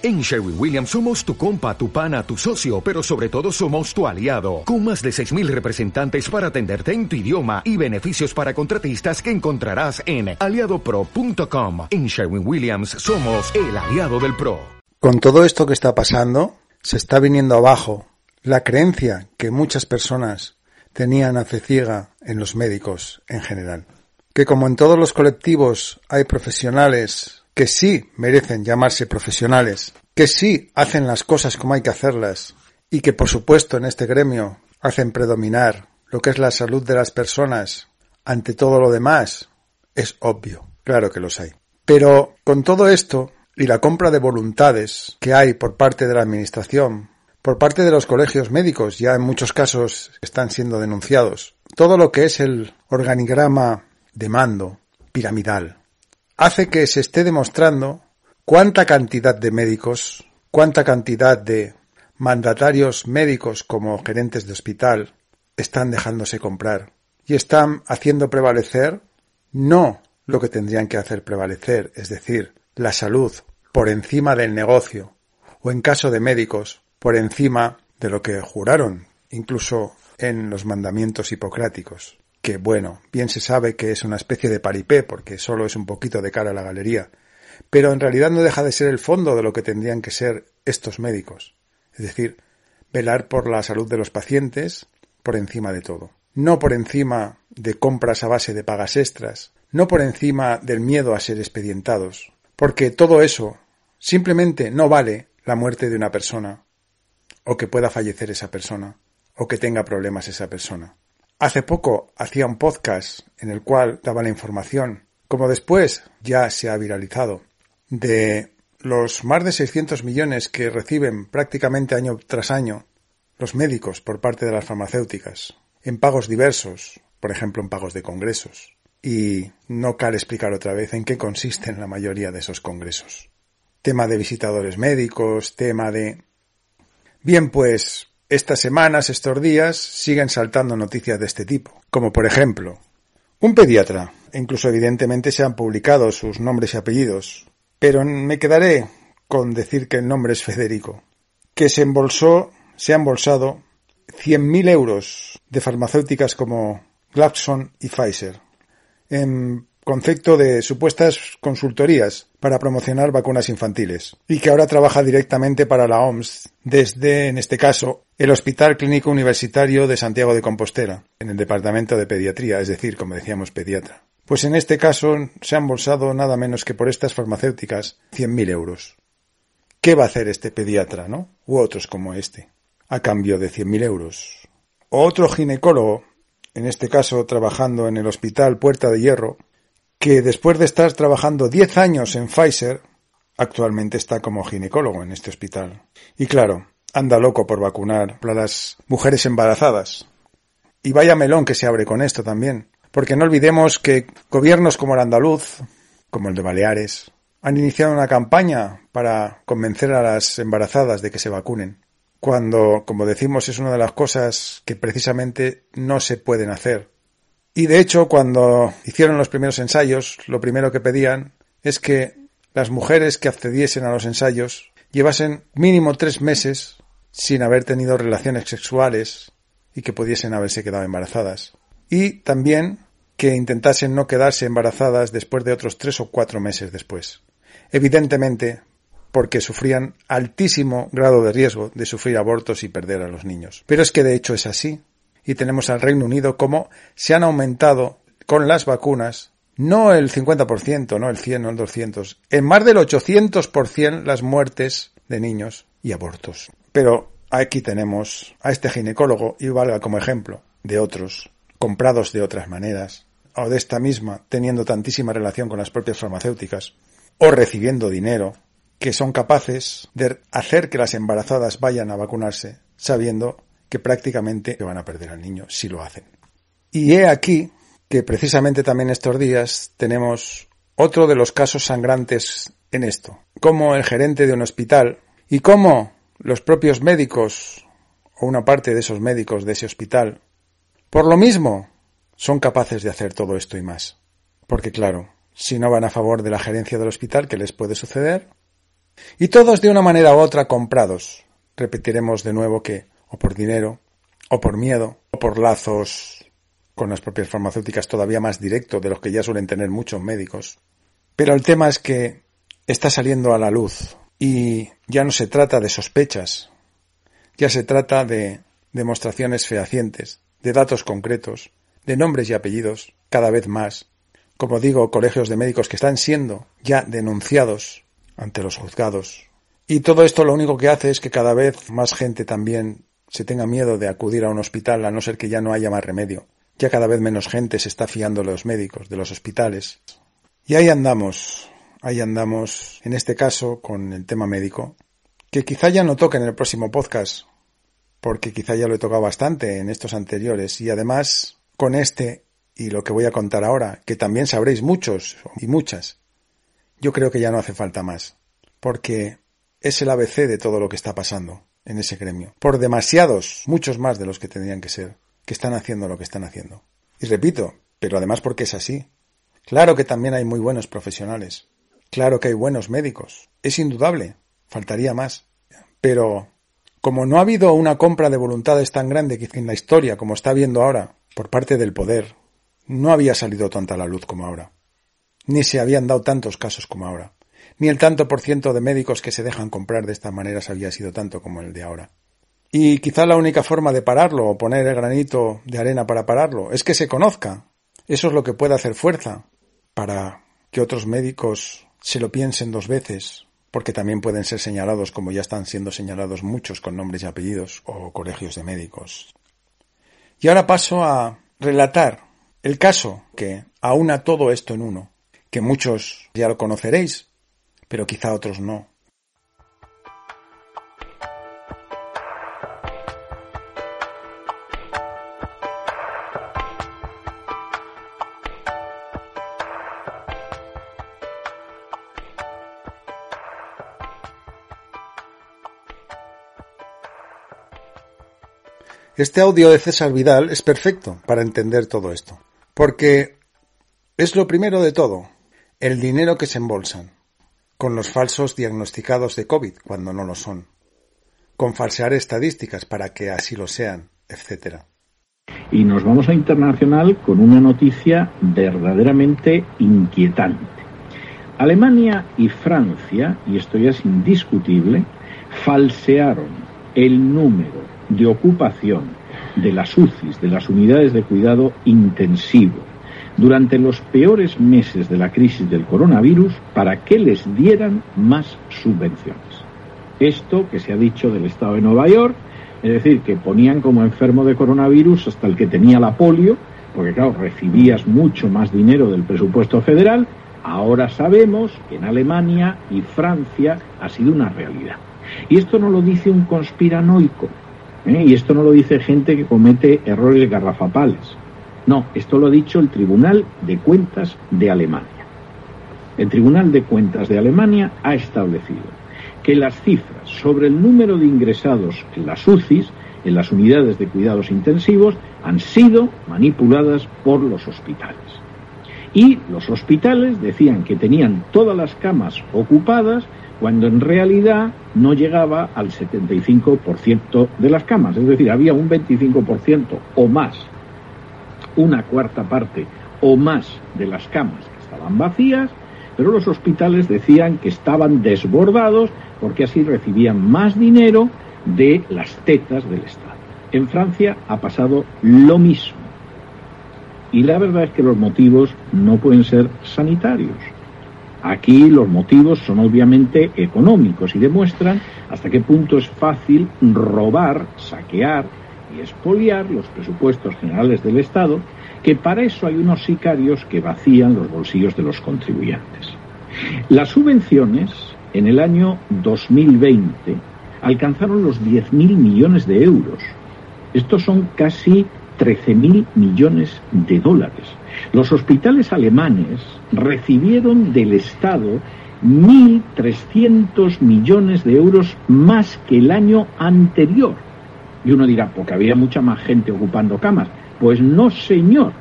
En Sherwin Williams somos tu compa, tu pana, tu socio, pero sobre todo somos tu aliado, con más de 6.000 representantes para atenderte en tu idioma y beneficios para contratistas que encontrarás en aliadopro.com. En Sherwin Williams somos el aliado del PRO. Con todo esto que está pasando, se está viniendo abajo la creencia que muchas personas tenían a fe ciega en los médicos en general. Que como en todos los colectivos hay profesionales que sí merecen llamarse profesionales, que sí hacen las cosas como hay que hacerlas y que por supuesto en este gremio hacen predominar lo que es la salud de las personas ante todo lo demás, es obvio, claro que los hay. Pero con todo esto y la compra de voluntades que hay por parte de la Administración, por parte de los colegios médicos, ya en muchos casos están siendo denunciados, todo lo que es el organigrama de mando piramidal, hace que se esté demostrando cuánta cantidad de médicos, cuánta cantidad de mandatarios médicos como gerentes de hospital están dejándose comprar y están haciendo prevalecer no lo que tendrían que hacer prevalecer, es decir, la salud por encima del negocio o en caso de médicos por encima de lo que juraron, incluso en los mandamientos hipocráticos que bueno, bien se sabe que es una especie de paripé porque solo es un poquito de cara a la galería, pero en realidad no deja de ser el fondo de lo que tendrían que ser estos médicos, es decir, velar por la salud de los pacientes por encima de todo, no por encima de compras a base de pagas extras, no por encima del miedo a ser expedientados, porque todo eso simplemente no vale la muerte de una persona, o que pueda fallecer esa persona, o que tenga problemas esa persona. Hace poco hacía un podcast en el cual daba la información, como después ya se ha viralizado, de los más de 600 millones que reciben prácticamente año tras año los médicos por parte de las farmacéuticas, en pagos diversos, por ejemplo en pagos de congresos. Y no cabe explicar otra vez en qué consisten la mayoría de esos congresos. Tema de visitadores médicos, tema de... Bien, pues estas semanas, estos días, siguen saltando noticias de este tipo, como por ejemplo, un pediatra, e incluso evidentemente se han publicado sus nombres y apellidos, pero me quedaré con decir que el nombre es Federico, que se embolsó, se ha embolsado 100.000 euros de farmacéuticas como Glaxon y Pfizer en concepto de supuestas consultorías para promocionar vacunas infantiles y que ahora trabaja directamente para la OMS desde, en este caso, el Hospital Clínico Universitario de Santiago de Compostela, en el Departamento de Pediatría, es decir, como decíamos, pediatra. Pues en este caso se han bolsado nada menos que por estas farmacéuticas 100.000 euros. ¿Qué va a hacer este pediatra, no? U otros como este, a cambio de 100.000 euros. O otro ginecólogo, en este caso trabajando en el Hospital Puerta de Hierro, que después de estar trabajando 10 años en Pfizer, actualmente está como ginecólogo en este hospital. Y claro, anda loco por vacunar a las mujeres embarazadas. Y vaya melón que se abre con esto también. Porque no olvidemos que gobiernos como el andaluz, como el de Baleares, han iniciado una campaña para convencer a las embarazadas de que se vacunen. Cuando, como decimos, es una de las cosas que precisamente no se pueden hacer y de hecho, cuando hicieron los primeros ensayos, lo primero que pedían es que las mujeres que accediesen a los ensayos llevasen mínimo tres meses sin haber tenido relaciones sexuales y que pudiesen haberse quedado embarazadas. Y también que intentasen no quedarse embarazadas después de otros tres o cuatro meses después. Evidentemente, porque sufrían altísimo grado de riesgo de sufrir abortos y perder a los niños. Pero es que de hecho es así y tenemos al Reino Unido como se han aumentado con las vacunas no el 50%, no el 100, no el 200, en más del 800% las muertes de niños y abortos. Pero aquí tenemos a este ginecólogo y valga como ejemplo de otros comprados de otras maneras o de esta misma teniendo tantísima relación con las propias farmacéuticas o recibiendo dinero que son capaces de hacer que las embarazadas vayan a vacunarse sabiendo que prácticamente van a perder al niño si lo hacen. Y he aquí que precisamente también estos días tenemos otro de los casos sangrantes en esto, como el gerente de un hospital y cómo los propios médicos o una parte de esos médicos de ese hospital, por lo mismo, son capaces de hacer todo esto y más. Porque claro, si no van a favor de la gerencia del hospital, ¿qué les puede suceder? Y todos de una manera u otra comprados. Repetiremos de nuevo que o por dinero, o por miedo, o por lazos con las propias farmacéuticas todavía más directo de los que ya suelen tener muchos médicos. Pero el tema es que está saliendo a la luz y ya no se trata de sospechas, ya se trata de demostraciones fehacientes, de datos concretos, de nombres y apellidos, cada vez más, como digo, colegios de médicos que están siendo ya denunciados ante los juzgados. Y todo esto lo único que hace es que cada vez más gente también se tenga miedo de acudir a un hospital a no ser que ya no haya más remedio. Ya cada vez menos gente se está fiando de los médicos, de los hospitales. Y ahí andamos, ahí andamos, en este caso, con el tema médico, que quizá ya no toque en el próximo podcast, porque quizá ya lo he tocado bastante en estos anteriores, y además con este y lo que voy a contar ahora, que también sabréis muchos y muchas, yo creo que ya no hace falta más, porque es el ABC de todo lo que está pasando en ese gremio, por demasiados, muchos más de los que tendrían que ser, que están haciendo lo que están haciendo. Y repito, pero además porque es así. Claro que también hay muy buenos profesionales, claro que hay buenos médicos, es indudable, faltaría más. Pero como no ha habido una compra de voluntades tan grande que en la historia como está habiendo ahora por parte del poder, no había salido tanta la luz como ahora, ni se habían dado tantos casos como ahora ni el tanto por ciento de médicos que se dejan comprar de estas maneras había sido tanto como el de ahora. Y quizá la única forma de pararlo o poner el granito de arena para pararlo es que se conozca. Eso es lo que puede hacer fuerza para que otros médicos se lo piensen dos veces, porque también pueden ser señalados como ya están siendo señalados muchos con nombres y apellidos o colegios de médicos. Y ahora paso a relatar el caso que aúna todo esto en uno, que muchos ya lo conoceréis, pero quizá otros no. Este audio de César Vidal es perfecto para entender todo esto, porque es lo primero de todo, el dinero que se embolsan con los falsos diagnosticados de COVID cuando no lo son, con falsear estadísticas para que así lo sean, etc. Y nos vamos a internacional con una noticia verdaderamente inquietante. Alemania y Francia, y esto ya es indiscutible, falsearon el número de ocupación de las UCIs, de las unidades de cuidado intensivo, durante los peores meses de la crisis del coronavirus para que les dieran más subvenciones. Esto que se ha dicho del Estado de Nueva York, es decir, que ponían como enfermo de coronavirus hasta el que tenía la polio, porque claro, recibías mucho más dinero del presupuesto federal, ahora sabemos que en Alemania y Francia ha sido una realidad. Y esto no lo dice un conspiranoico, ¿eh? y esto no lo dice gente que comete errores garrafapales. No, esto lo ha dicho el Tribunal de Cuentas de Alemania. El Tribunal de Cuentas de Alemania ha establecido que las cifras sobre el número de ingresados en las UCIs, en las unidades de cuidados intensivos, han sido manipuladas por los hospitales. Y los hospitales decían que tenían todas las camas ocupadas cuando en realidad no llegaba al 75% de las camas, es decir, había un 25% o más una cuarta parte o más de las camas que estaban vacías, pero los hospitales decían que estaban desbordados porque así recibían más dinero de las tetas del Estado. En Francia ha pasado lo mismo. Y la verdad es que los motivos no pueden ser sanitarios. Aquí los motivos son obviamente económicos y demuestran hasta qué punto es fácil robar, saquear y expoliar los presupuestos generales del Estado, que para eso hay unos sicarios que vacían los bolsillos de los contribuyentes. Las subvenciones en el año 2020 alcanzaron los 10.000 millones de euros. Estos son casi 13.000 millones de dólares. Los hospitales alemanes recibieron del Estado 1.300 millones de euros más que el año anterior. Y uno dirá, porque había mucha más gente ocupando camas. Pues no, señor.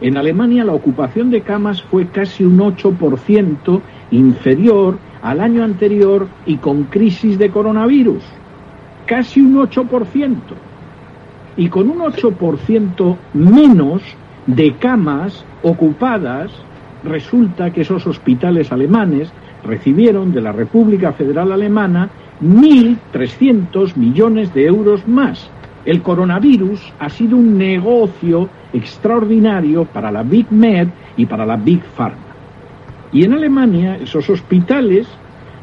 En Alemania la ocupación de camas fue casi un 8% inferior al año anterior y con crisis de coronavirus. Casi un 8%. Y con un 8% menos de camas ocupadas, resulta que esos hospitales alemanes recibieron de la República Federal Alemana 1.300 millones de euros más. El coronavirus ha sido un negocio extraordinario para la Big Med y para la Big Pharma. Y en Alemania esos hospitales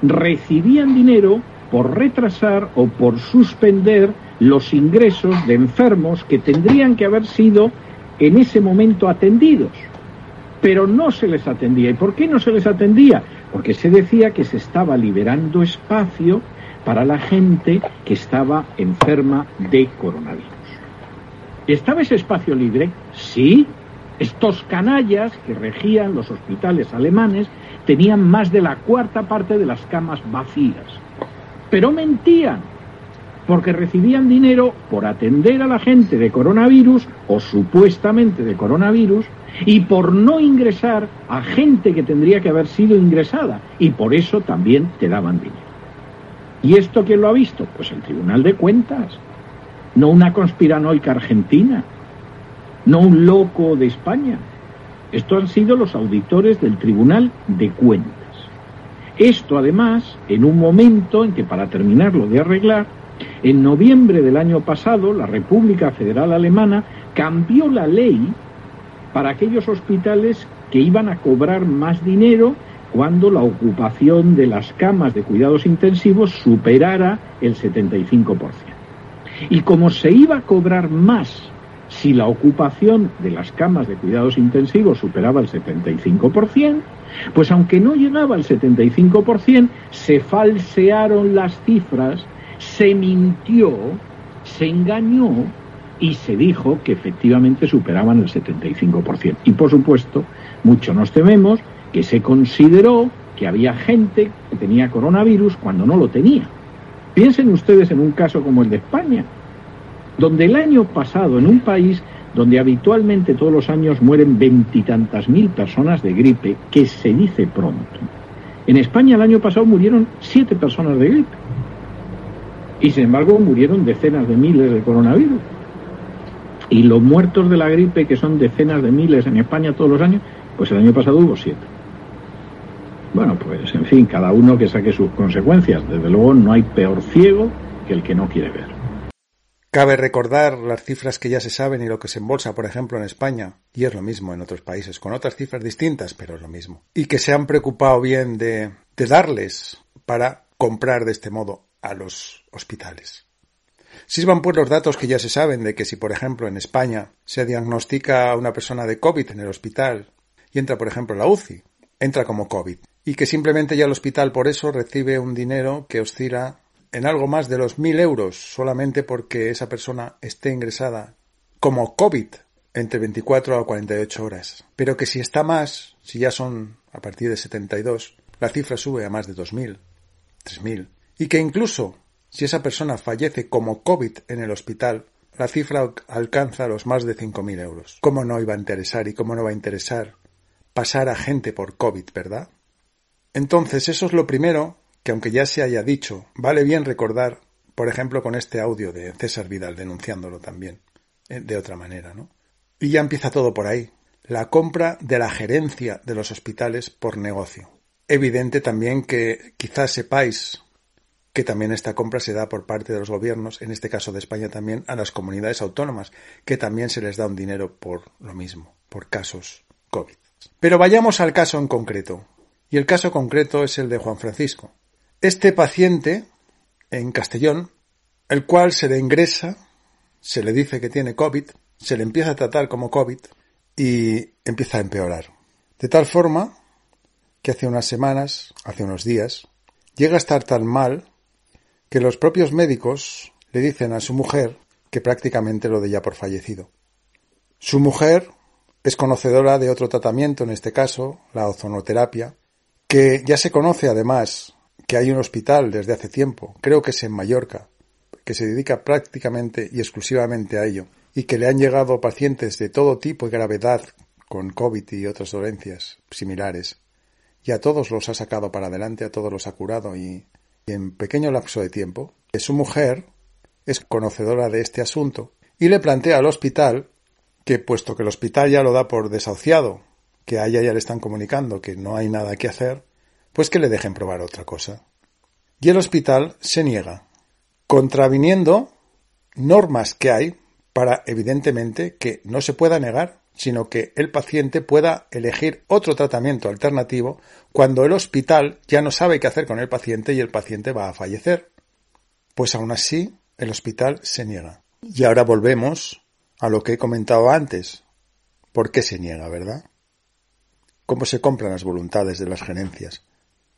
recibían dinero por retrasar o por suspender los ingresos de enfermos que tendrían que haber sido en ese momento atendidos. Pero no se les atendía. ¿Y por qué no se les atendía? Porque se decía que se estaba liberando espacio para la gente que estaba enferma de coronavirus. ¿Estaba ese espacio libre? Sí. Estos canallas que regían los hospitales alemanes tenían más de la cuarta parte de las camas vacías. Pero mentían, porque recibían dinero por atender a la gente de coronavirus o supuestamente de coronavirus y por no ingresar a gente que tendría que haber sido ingresada y por eso también te daban dinero. ¿Y esto quién lo ha visto? Pues el Tribunal de Cuentas, no una conspiranoica argentina, no un loco de España. Esto han sido los auditores del Tribunal de Cuentas. Esto además en un momento en que para terminarlo de arreglar, en noviembre del año pasado la República Federal Alemana cambió la ley para aquellos hospitales que iban a cobrar más dinero cuando la ocupación de las camas de cuidados intensivos superara el 75%. Y como se iba a cobrar más si la ocupación de las camas de cuidados intensivos superaba el 75%, pues aunque no llegaba al 75%, se falsearon las cifras, se mintió, se engañó y se dijo que efectivamente superaban el 75%. Y por supuesto, mucho nos tememos que se consideró que había gente que tenía coronavirus cuando no lo tenía. Piensen ustedes en un caso como el de España, donde el año pasado, en un país donde habitualmente todos los años mueren veintitantas mil personas de gripe, que se dice pronto. En España el año pasado murieron siete personas de gripe. Y sin embargo murieron decenas de miles de coronavirus. Y los muertos de la gripe, que son decenas de miles en España todos los años, pues el año pasado hubo siete. Bueno, pues en fin, cada uno que saque sus consecuencias. Desde luego no hay peor ciego que el que no quiere ver. Cabe recordar las cifras que ya se saben y lo que se embolsa, por ejemplo, en España, y es lo mismo en otros países, con otras cifras distintas, pero es lo mismo. Y que se han preocupado bien de, de darles para comprar de este modo a los hospitales. Sirvan pues los datos que ya se saben de que si, por ejemplo, en España se diagnostica a una persona de COVID en el hospital y entra, por ejemplo, la UCI, entra como COVID. Y que simplemente ya el hospital por eso recibe un dinero que oscila en algo más de los mil euros solamente porque esa persona esté ingresada como COVID entre 24 a 48 horas. Pero que si está más, si ya son a partir de 72, la cifra sube a más de 2.000, 3.000. Y que incluso si esa persona fallece como COVID en el hospital, la cifra alcanza los más de 5.000 euros. ¿Cómo no iba a interesar y cómo no va a interesar pasar a gente por COVID, verdad? Entonces, eso es lo primero que aunque ya se haya dicho, vale bien recordar, por ejemplo, con este audio de César Vidal denunciándolo también, eh, de otra manera, ¿no? Y ya empieza todo por ahí. La compra de la gerencia de los hospitales por negocio. Evidente también que quizás sepáis que también esta compra se da por parte de los gobiernos, en este caso de España también, a las comunidades autónomas, que también se les da un dinero por lo mismo, por casos COVID. Pero vayamos al caso en concreto. Y el caso concreto es el de Juan Francisco, este paciente en Castellón, el cual se le ingresa, se le dice que tiene COVID, se le empieza a tratar como COVID y empieza a empeorar. De tal forma que hace unas semanas, hace unos días, llega a estar tan mal que los propios médicos le dicen a su mujer que prácticamente lo de ya por fallecido. Su mujer es conocedora de otro tratamiento, en este caso, la ozonoterapia, que ya se conoce además que hay un hospital desde hace tiempo, creo que es en Mallorca, que se dedica prácticamente y exclusivamente a ello, y que le han llegado pacientes de todo tipo y gravedad con COVID y otras dolencias similares, y a todos los ha sacado para adelante, a todos los ha curado y, en pequeño lapso de tiempo, su mujer es conocedora de este asunto y le plantea al hospital que puesto que el hospital ya lo da por desahuciado, que a ella ya le están comunicando que no hay nada que hacer, pues que le dejen probar otra cosa. Y el hospital se niega, contraviniendo normas que hay para, evidentemente, que no se pueda negar, sino que el paciente pueda elegir otro tratamiento alternativo cuando el hospital ya no sabe qué hacer con el paciente y el paciente va a fallecer. Pues aún así, el hospital se niega. Y ahora volvemos a lo que he comentado antes. ¿Por qué se niega, verdad? ¿Cómo se compran las voluntades de las gerencias?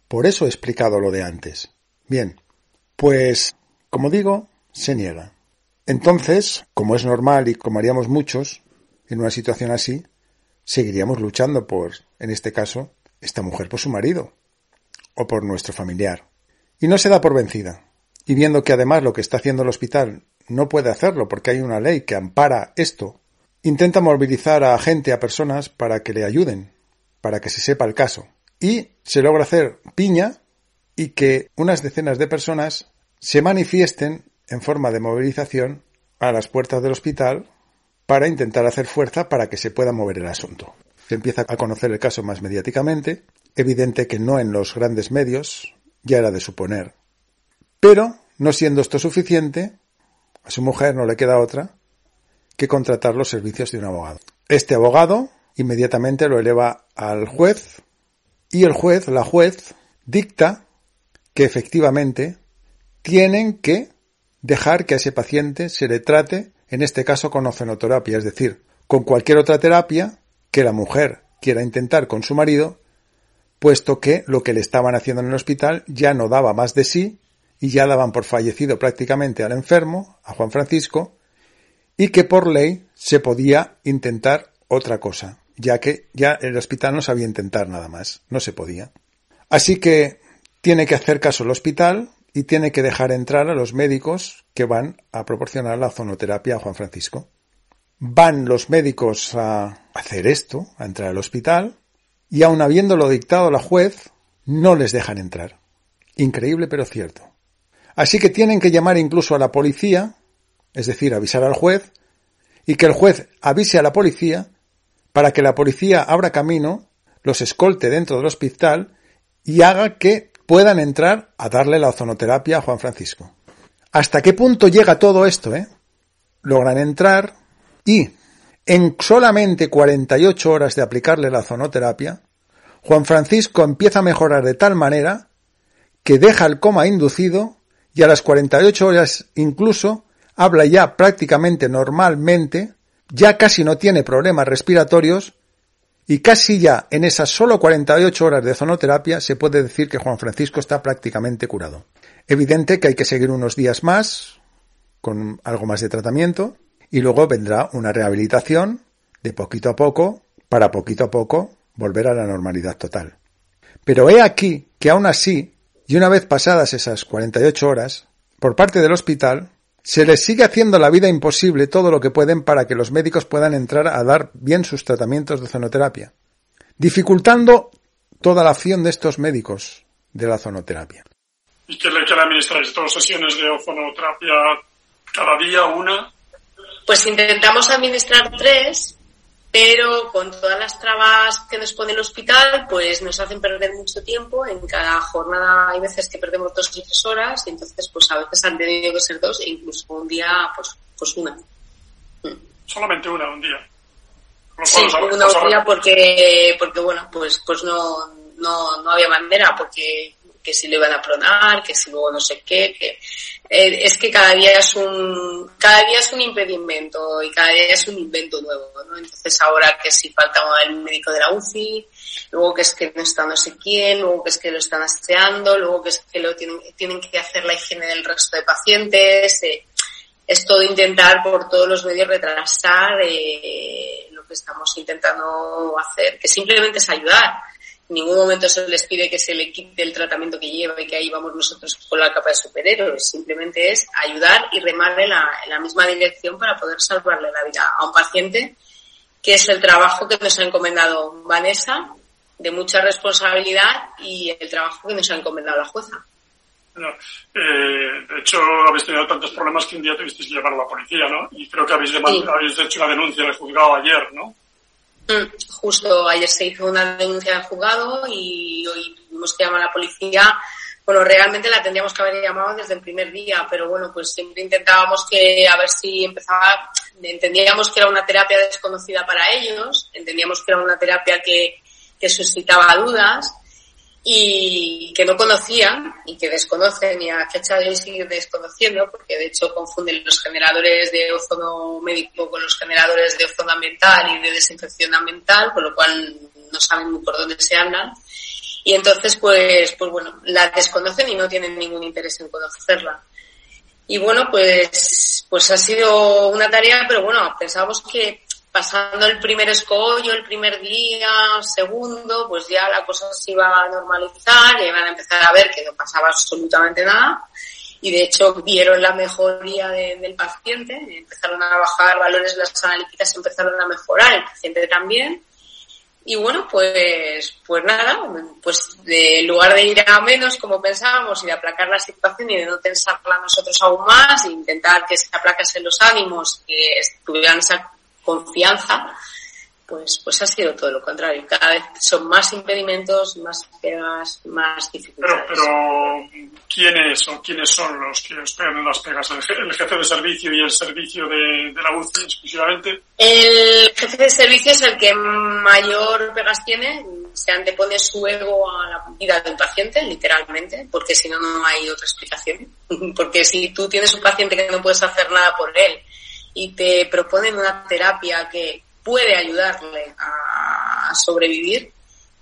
Por eso he explicado lo de antes. Bien, pues, como digo, se niega. Entonces, como es normal y como haríamos muchos en una situación así, seguiríamos luchando por, en este caso, esta mujer por su marido o por nuestro familiar. Y no se da por vencida. Y viendo que además lo que está haciendo el hospital no puede hacerlo porque hay una ley que ampara esto, intenta movilizar a gente, a personas, para que le ayuden, para que se sepa el caso. Y se logra hacer piña y que unas decenas de personas se manifiesten en forma de movilización a las puertas del hospital para intentar hacer fuerza para que se pueda mover el asunto. Se empieza a conocer el caso más mediáticamente, evidente que no en los grandes medios, ya era de suponer. Pero, no siendo esto suficiente, a su mujer no le queda otra que contratar los servicios de un abogado. Este abogado inmediatamente lo eleva al juez y el juez, la juez, dicta que efectivamente tienen que dejar que a ese paciente se le trate, en este caso con ozonoterapia, es decir, con cualquier otra terapia que la mujer quiera intentar con su marido, puesto que lo que le estaban haciendo en el hospital ya no daba más de sí y ya daban por fallecido prácticamente al enfermo, a Juan Francisco, y que por ley se podía intentar otra cosa, ya que ya el hospital no sabía intentar nada más, no se podía. Así que tiene que hacer caso el hospital y tiene que dejar entrar a los médicos que van a proporcionar la zonoterapia a Juan Francisco. Van los médicos a hacer esto, a entrar al hospital, y aun habiéndolo dictado la juez, no les dejan entrar. Increíble pero cierto. Así que tienen que llamar incluso a la policía, es decir, avisar al juez, y que el juez avise a la policía para que la policía abra camino, los escolte dentro del hospital y haga que puedan entrar a darle la ozonoterapia a Juan Francisco. ¿Hasta qué punto llega todo esto? Eh? Logran entrar y en solamente 48 horas de aplicarle la ozonoterapia, Juan Francisco empieza a mejorar de tal manera que deja el coma inducido y a las 48 horas incluso habla ya prácticamente normalmente, ya casi no tiene problemas respiratorios y casi ya en esas solo 48 horas de zonoterapia se puede decir que Juan Francisco está prácticamente curado. Evidente que hay que seguir unos días más con algo más de tratamiento y luego vendrá una rehabilitación de poquito a poco para poquito a poco volver a la normalidad total. Pero he aquí que aún así y una vez pasadas esas 48 horas, por parte del hospital, se les sigue haciendo la vida imposible todo lo que pueden para que los médicos puedan entrar a dar bien sus tratamientos de zonoterapia, dificultando toda la acción de estos médicos de la zonoterapia. ¿Y qué le quiere administrar? ¿Dos sesiones de ozonoterapia cada día, una? Pues intentamos administrar tres pero con todas las trabas que nos pone el hospital, pues nos hacen perder mucho tiempo. En cada jornada hay veces que perdemos dos y tres horas, y entonces pues a veces han tenido que ser dos e incluso un día pues, pues una. Mm. Solamente una, un día. sí, una un día porque, porque bueno, pues, pues no, no, no había manera, porque que si le iban a pronar, que si luego no sé qué, que eh, es que cada día es un cada día es un impedimento y cada día es un invento nuevo, ¿no? Entonces ahora que si falta el médico de la UCI, luego que es que no está no sé quién, luego que es que lo están aseando, luego que es que lo tienen, tienen que hacer la higiene del resto de pacientes, eh, es todo intentar por todos los medios retrasar eh, lo que estamos intentando hacer, que simplemente es ayudar en ningún momento se les pide que se le quite el tratamiento que lleva y que ahí vamos nosotros con la capa de superhéroes. Simplemente es ayudar y remarle en la, misma dirección para poder salvarle la vida a un paciente, que es el trabajo que nos ha encomendado Vanessa de mucha responsabilidad y el trabajo que nos ha encomendado la jueza. Eh, de hecho, habéis tenido tantos problemas que un día tuvisteis que llevar a la policía, ¿no? Y creo que habéis, habéis hecho una denuncia en el juzgado ayer, ¿no? Mm, justo ayer se hizo una denuncia en juzgado y hoy tuvimos que llamar a la policía. Bueno, realmente la tendríamos que haber llamado desde el primer día, pero bueno, pues siempre intentábamos que a ver si empezaba. Entendíamos que era una terapia desconocida para ellos, entendíamos que era una terapia que, que suscitaba dudas y que no conocían y que desconocen y a fecha de hoy siguen desconociendo porque de hecho confunden los generadores de ozono médico con los generadores de ozono ambiental y de desinfección ambiental, con lo cual no saben por dónde se andan. Y entonces, pues, pues bueno, la desconocen y no tienen ningún interés en conocerla. Y bueno, pues, pues ha sido una tarea, pero bueno, pensábamos que pasando el primer escollo, el primer día, segundo, pues ya la cosa se iba a normalizar, y iban a empezar a ver que no pasaba absolutamente nada. Y de hecho vieron la mejoría del paciente, empezaron a bajar valores, las analíticas empezaron a mejorar, el paciente también. Y bueno, pues, pues nada, pues de, en lugar de ir a menos como pensábamos y de aplacar la situación y de no tensarla nosotros aún más, e intentar que se aplacasen los ánimos, que estuvieran esa confianza, pues, pues ha sido todo lo contrario. Cada vez son más impedimentos, más pegas, más dificultades. Pero, pero ¿quiénes o quiénes son los que os pegan las pegas? ¿El, jefe de servicio y el servicio de, la UCI exclusivamente? El jefe de servicio es el que mayor pegas tiene, se antepone su ego a la vida del paciente, literalmente, porque si no, no hay otra explicación. Porque si tú tienes un paciente que no puedes hacer nada por él, y te proponen una terapia que puede ayudarle a sobrevivir,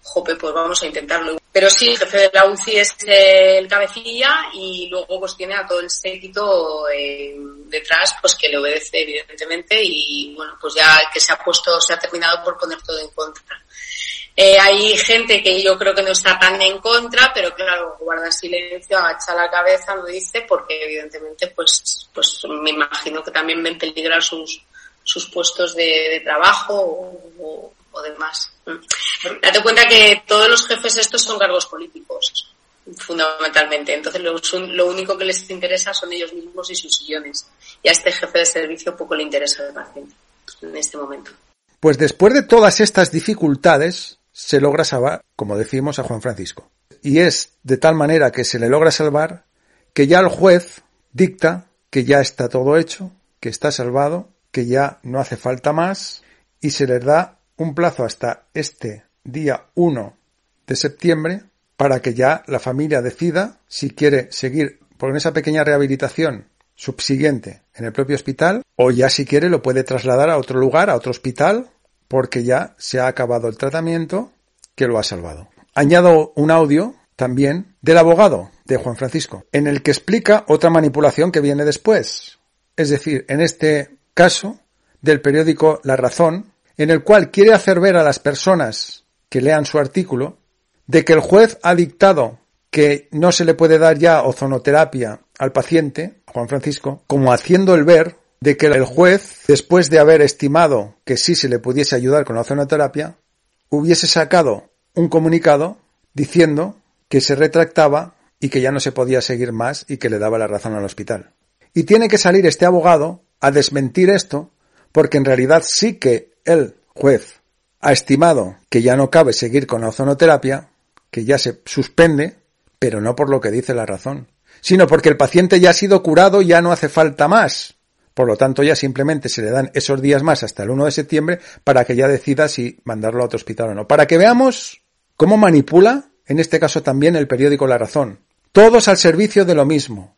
jope, pues vamos a intentarlo. Pero sí, el jefe de la UCI es el cabecilla y luego pues tiene a todo el séquito eh, detrás pues que le obedece evidentemente y bueno, pues ya que se ha puesto, se ha terminado por poner todo en contra. Eh, hay gente que yo creo que no está tan en contra, pero claro, guarda silencio, agacha la cabeza, no dice, porque evidentemente, pues, pues me imagino que también ven peligrar sus, sus puestos de, trabajo o, demás. Mm. Date cuenta que todos los jefes estos son cargos políticos, fundamentalmente. Entonces lo, lo único que les interesa son ellos mismos y sus sillones. Y a este jefe de servicio poco le interesa el paciente en este momento. Pues después de todas estas dificultades, se logra salvar, como decimos, a Juan Francisco. Y es de tal manera que se le logra salvar que ya el juez dicta que ya está todo hecho, que está salvado, que ya no hace falta más y se les da un plazo hasta este día 1 de septiembre para que ya la familia decida si quiere seguir por esa pequeña rehabilitación subsiguiente en el propio hospital o ya si quiere lo puede trasladar a otro lugar, a otro hospital porque ya se ha acabado el tratamiento que lo ha salvado. Añado un audio también del abogado de Juan Francisco, en el que explica otra manipulación que viene después. Es decir, en este caso del periódico La Razón, en el cual quiere hacer ver a las personas que lean su artículo de que el juez ha dictado que no se le puede dar ya ozonoterapia al paciente, Juan Francisco, como haciendo el ver de que el juez, después de haber estimado que sí se le pudiese ayudar con la ozonoterapia, hubiese sacado un comunicado diciendo que se retractaba y que ya no se podía seguir más y que le daba la razón al hospital. Y tiene que salir este abogado a desmentir esto porque en realidad sí que el juez ha estimado que ya no cabe seguir con la ozonoterapia, que ya se suspende, pero no por lo que dice la razón, sino porque el paciente ya ha sido curado y ya no hace falta más. Por lo tanto, ya simplemente se le dan esos días más hasta el 1 de septiembre para que ya decida si mandarlo a otro hospital o no. Para que veamos cómo manipula, en este caso también el periódico La Razón. Todos al servicio de lo mismo.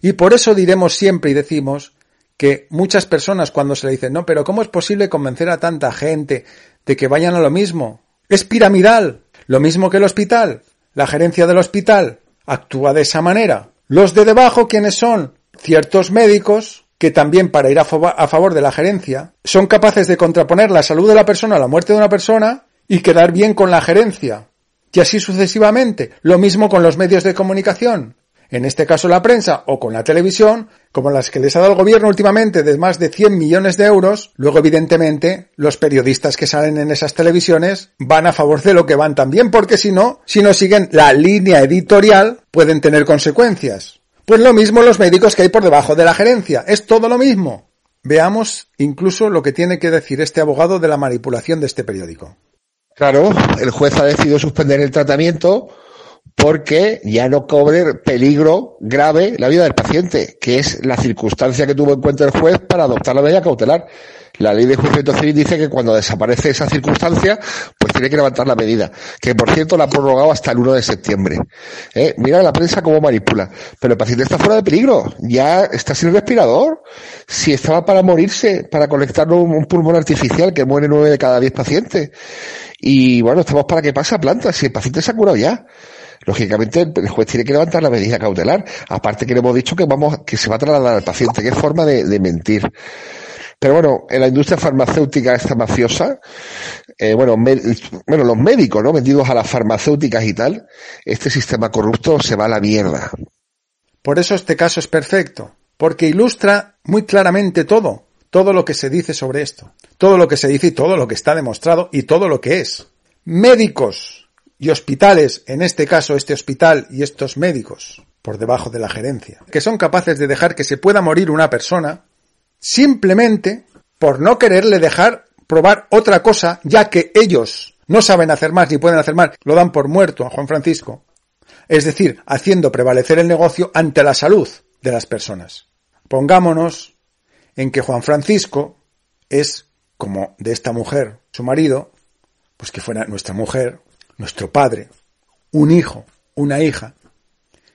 Y por eso diremos siempre y decimos que muchas personas cuando se le dicen, no, pero ¿cómo es posible convencer a tanta gente de que vayan a lo mismo? Es piramidal. Lo mismo que el hospital. La gerencia del hospital actúa de esa manera. Los de debajo, ¿quiénes son? Ciertos médicos que también para ir a, favor de la gerencia son capaces de contraponer la salud de la persona a la muerte de una persona y quedar bien con la gerencia. Y así sucesivamente. Lo mismo con los medios de comunicación. en este caso la prensa o con la televisión, como las que les ha dado el gobierno últimamente de más de 100 millones de euros, luego evidentemente los periodistas que salen en esas televisiones van a favor de lo que van también, porque si no, si no siguen la línea editorial, pueden tener consecuencias. Pues lo mismo los médicos que hay por debajo de la gerencia, es todo lo mismo. Veamos incluso lo que tiene que decir este abogado de la manipulación de este periódico. Claro, el juez ha decidido suspender el tratamiento porque ya no cobre peligro grave la vida del paciente, que es la circunstancia que tuvo en cuenta el juez para adoptar la medida cautelar. La ley de juicio civil dice que cuando desaparece esa circunstancia, pues tiene que levantar la medida, que por cierto la ha prorrogado hasta el 1 de septiembre. ¿Eh? Mira la prensa cómo manipula. Pero el paciente está fuera de peligro, ya está sin respirador. Si estaba para morirse, para conectarlo un pulmón artificial que muere nueve de cada diez pacientes. Y bueno, estamos para que pase a planta, si el paciente se ha curado ya lógicamente el juez tiene que levantar la medida cautelar. Aparte que le hemos dicho que vamos, que se va a trasladar al paciente. Qué forma de, mentir. Pero bueno, en la industria farmacéutica esta mafiosa, eh, bueno, bueno, los médicos, ¿no? Vendidos a las farmacéuticas y tal, este sistema corrupto se va a la mierda. Por eso este caso es perfecto, porque ilustra muy claramente todo, todo lo que se dice sobre esto, todo lo que se dice y todo lo que está demostrado y todo lo que es. Médicos y hospitales, en este caso este hospital y estos médicos, por debajo de la gerencia, que son capaces de dejar que se pueda morir una persona simplemente por no quererle dejar probar otra cosa, ya que ellos no saben hacer más ni pueden hacer más, lo dan por muerto a Juan Francisco. Es decir, haciendo prevalecer el negocio ante la salud de las personas. Pongámonos en que Juan Francisco es como de esta mujer, su marido, pues que fuera nuestra mujer, nuestro padre, un hijo, una hija,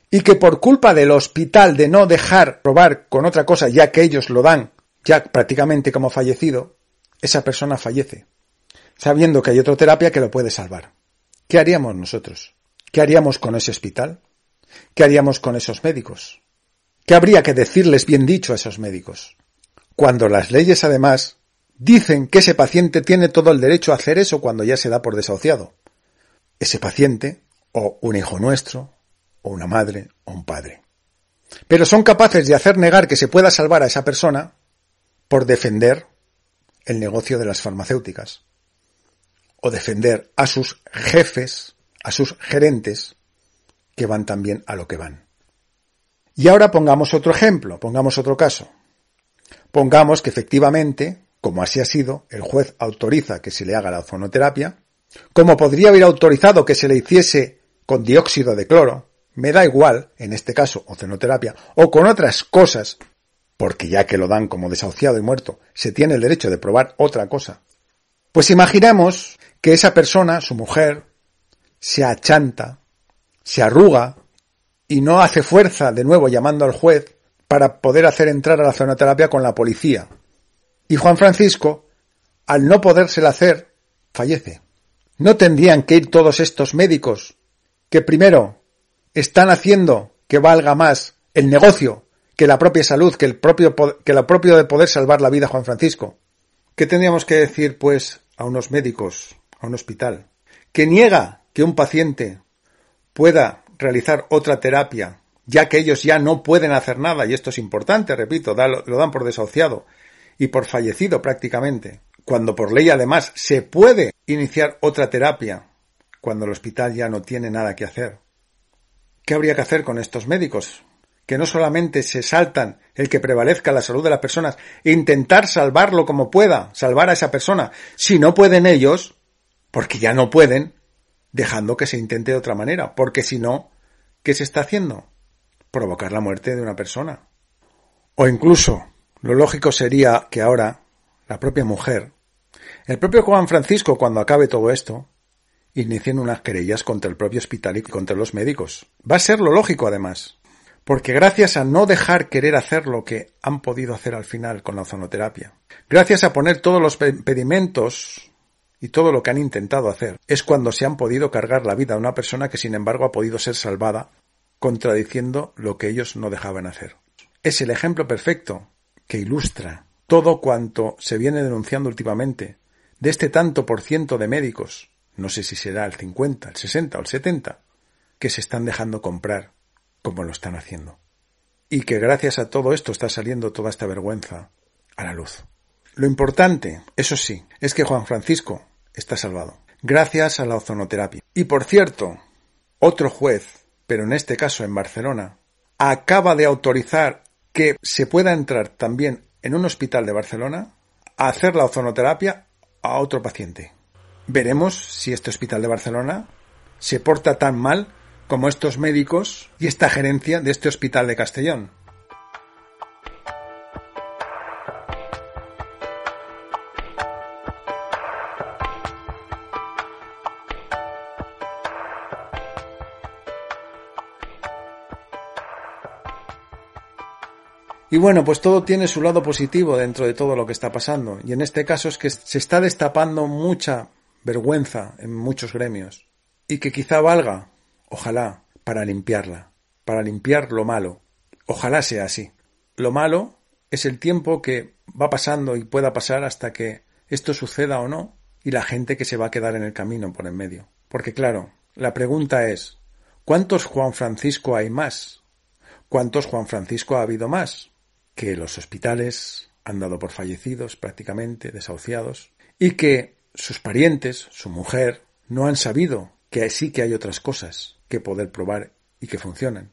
y que por culpa del hospital de no dejar probar con otra cosa, ya que ellos lo dan ya prácticamente como fallecido, esa persona fallece, sabiendo que hay otra terapia que lo puede salvar. ¿Qué haríamos nosotros? ¿Qué haríamos con ese hospital? ¿Qué haríamos con esos médicos? ¿Qué habría que decirles bien dicho a esos médicos? Cuando las leyes además dicen que ese paciente tiene todo el derecho a hacer eso cuando ya se da por desahuciado ese paciente, o un hijo nuestro, o una madre, o un padre. Pero son capaces de hacer negar que se pueda salvar a esa persona por defender el negocio de las farmacéuticas, o defender a sus jefes, a sus gerentes, que van también a lo que van. Y ahora pongamos otro ejemplo, pongamos otro caso. Pongamos que efectivamente, como así ha sido, el juez autoriza que se le haga la ozonoterapia, como podría haber autorizado que se le hiciese con dióxido de cloro, me da igual, en este caso, ocenoterapia, o con otras cosas, porque ya que lo dan como desahuciado y muerto, se tiene el derecho de probar otra cosa. Pues imaginamos que esa persona, su mujer, se achanta, se arruga y no hace fuerza de nuevo llamando al juez para poder hacer entrar a la zonoterapia con la policía. Y Juan Francisco, al no podérsela hacer, fallece. ¿No tendrían que ir todos estos médicos que primero están haciendo que valga más el negocio que la propia salud, que el propio, que lo propio de poder salvar la vida Juan Francisco? ¿Qué tendríamos que decir, pues, a unos médicos, a un hospital, que niega que un paciente pueda realizar otra terapia, ya que ellos ya no pueden hacer nada, y esto es importante, repito, lo dan por desahuciado y por fallecido prácticamente, cuando por ley además se puede iniciar otra terapia cuando el hospital ya no tiene nada que hacer. ¿Qué habría que hacer con estos médicos? Que no solamente se saltan el que prevalezca la salud de las personas intentar salvarlo como pueda, salvar a esa persona, si no pueden ellos, porque ya no pueden, dejando que se intente de otra manera, porque si no, ¿qué se está haciendo? Provocar la muerte de una persona. O incluso, lo lógico sería que ahora la propia mujer el propio Juan Francisco, cuando acabe todo esto, inicien unas querellas contra el propio hospital y contra los médicos. Va a ser lo lógico, además. Porque gracias a no dejar querer hacer lo que han podido hacer al final con la ozonoterapia, gracias a poner todos los impedimentos y todo lo que han intentado hacer, es cuando se han podido cargar la vida a una persona que sin embargo ha podido ser salvada, contradiciendo lo que ellos no dejaban hacer. Es el ejemplo perfecto que ilustra todo cuanto se viene denunciando últimamente de este tanto por ciento de médicos, no sé si será el 50, el 60 o el 70, que se están dejando comprar como lo están haciendo. Y que gracias a todo esto está saliendo toda esta vergüenza a la luz. Lo importante, eso sí, es que Juan Francisco está salvado, gracias a la ozonoterapia. Y por cierto, otro juez, pero en este caso en Barcelona, acaba de autorizar que se pueda entrar también en un hospital de Barcelona a hacer la ozonoterapia a otro paciente. Veremos si este hospital de Barcelona se porta tan mal como estos médicos y esta gerencia de este hospital de Castellón. Y bueno, pues todo tiene su lado positivo dentro de todo lo que está pasando. Y en este caso es que se está destapando mucha vergüenza en muchos gremios. Y que quizá valga, ojalá, para limpiarla, para limpiar lo malo. Ojalá sea así. Lo malo es el tiempo que va pasando y pueda pasar hasta que esto suceda o no, y la gente que se va a quedar en el camino por en medio. Porque claro, la pregunta es, ¿cuántos Juan Francisco hay más? ¿Cuántos Juan Francisco ha habido más? que los hospitales han dado por fallecidos prácticamente, desahuciados, y que sus parientes, su mujer, no han sabido que sí que hay otras cosas que poder probar y que funcionan.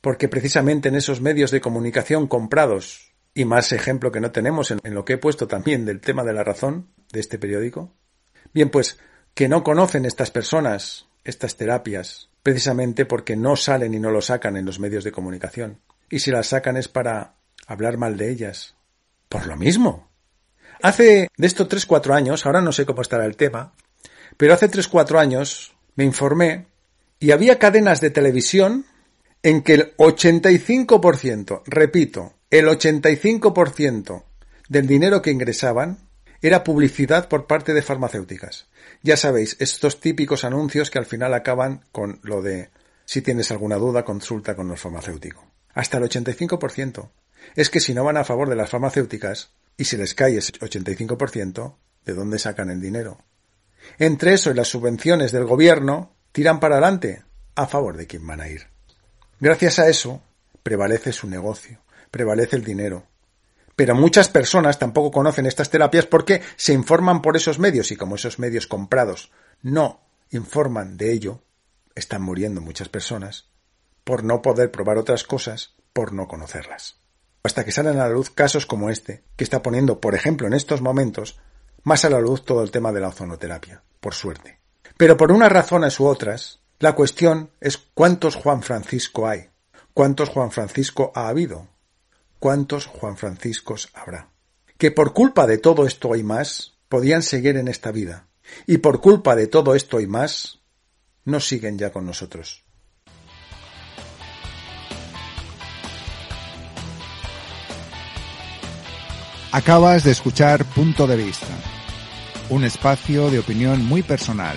Porque precisamente en esos medios de comunicación comprados, y más ejemplo que no tenemos en, lo que he puesto también del tema de la razón de este periódico, bien pues que no conocen estas personas estas terapias, precisamente porque no salen y no lo sacan en los medios de comunicación. Y si las sacan es para hablar mal de ellas. Por lo mismo. Hace de estos tres cuatro años, ahora no sé cómo estará el tema, pero hace tres cuatro años me informé y había cadenas de televisión en que el 85%, repito, el 85% del dinero que ingresaban era publicidad por parte de farmacéuticas. Ya sabéis, estos típicos anuncios que al final acaban con lo de si tienes alguna duda, consulta con el farmacéutico. Hasta el 85% es que si no van a favor de las farmacéuticas y se les cae ese 85%, ¿de dónde sacan el dinero? Entre eso y las subvenciones del gobierno, tiran para adelante a favor de quién van a ir. Gracias a eso, prevalece su negocio, prevalece el dinero. Pero muchas personas tampoco conocen estas terapias porque se informan por esos medios y como esos medios comprados no informan de ello, están muriendo muchas personas por no poder probar otras cosas, por no conocerlas hasta que salen a la luz casos como este, que está poniendo, por ejemplo, en estos momentos, más a la luz todo el tema de la ozonoterapia, por suerte. Pero por unas razones u otras, la cuestión es cuántos Juan Francisco hay, cuántos Juan Francisco ha habido, cuántos Juan Franciscos habrá. Que por culpa de todo esto y más, podían seguir en esta vida, y por culpa de todo esto y más, no siguen ya con nosotros. Acabas de escuchar Punto de Vista, un espacio de opinión muy personal.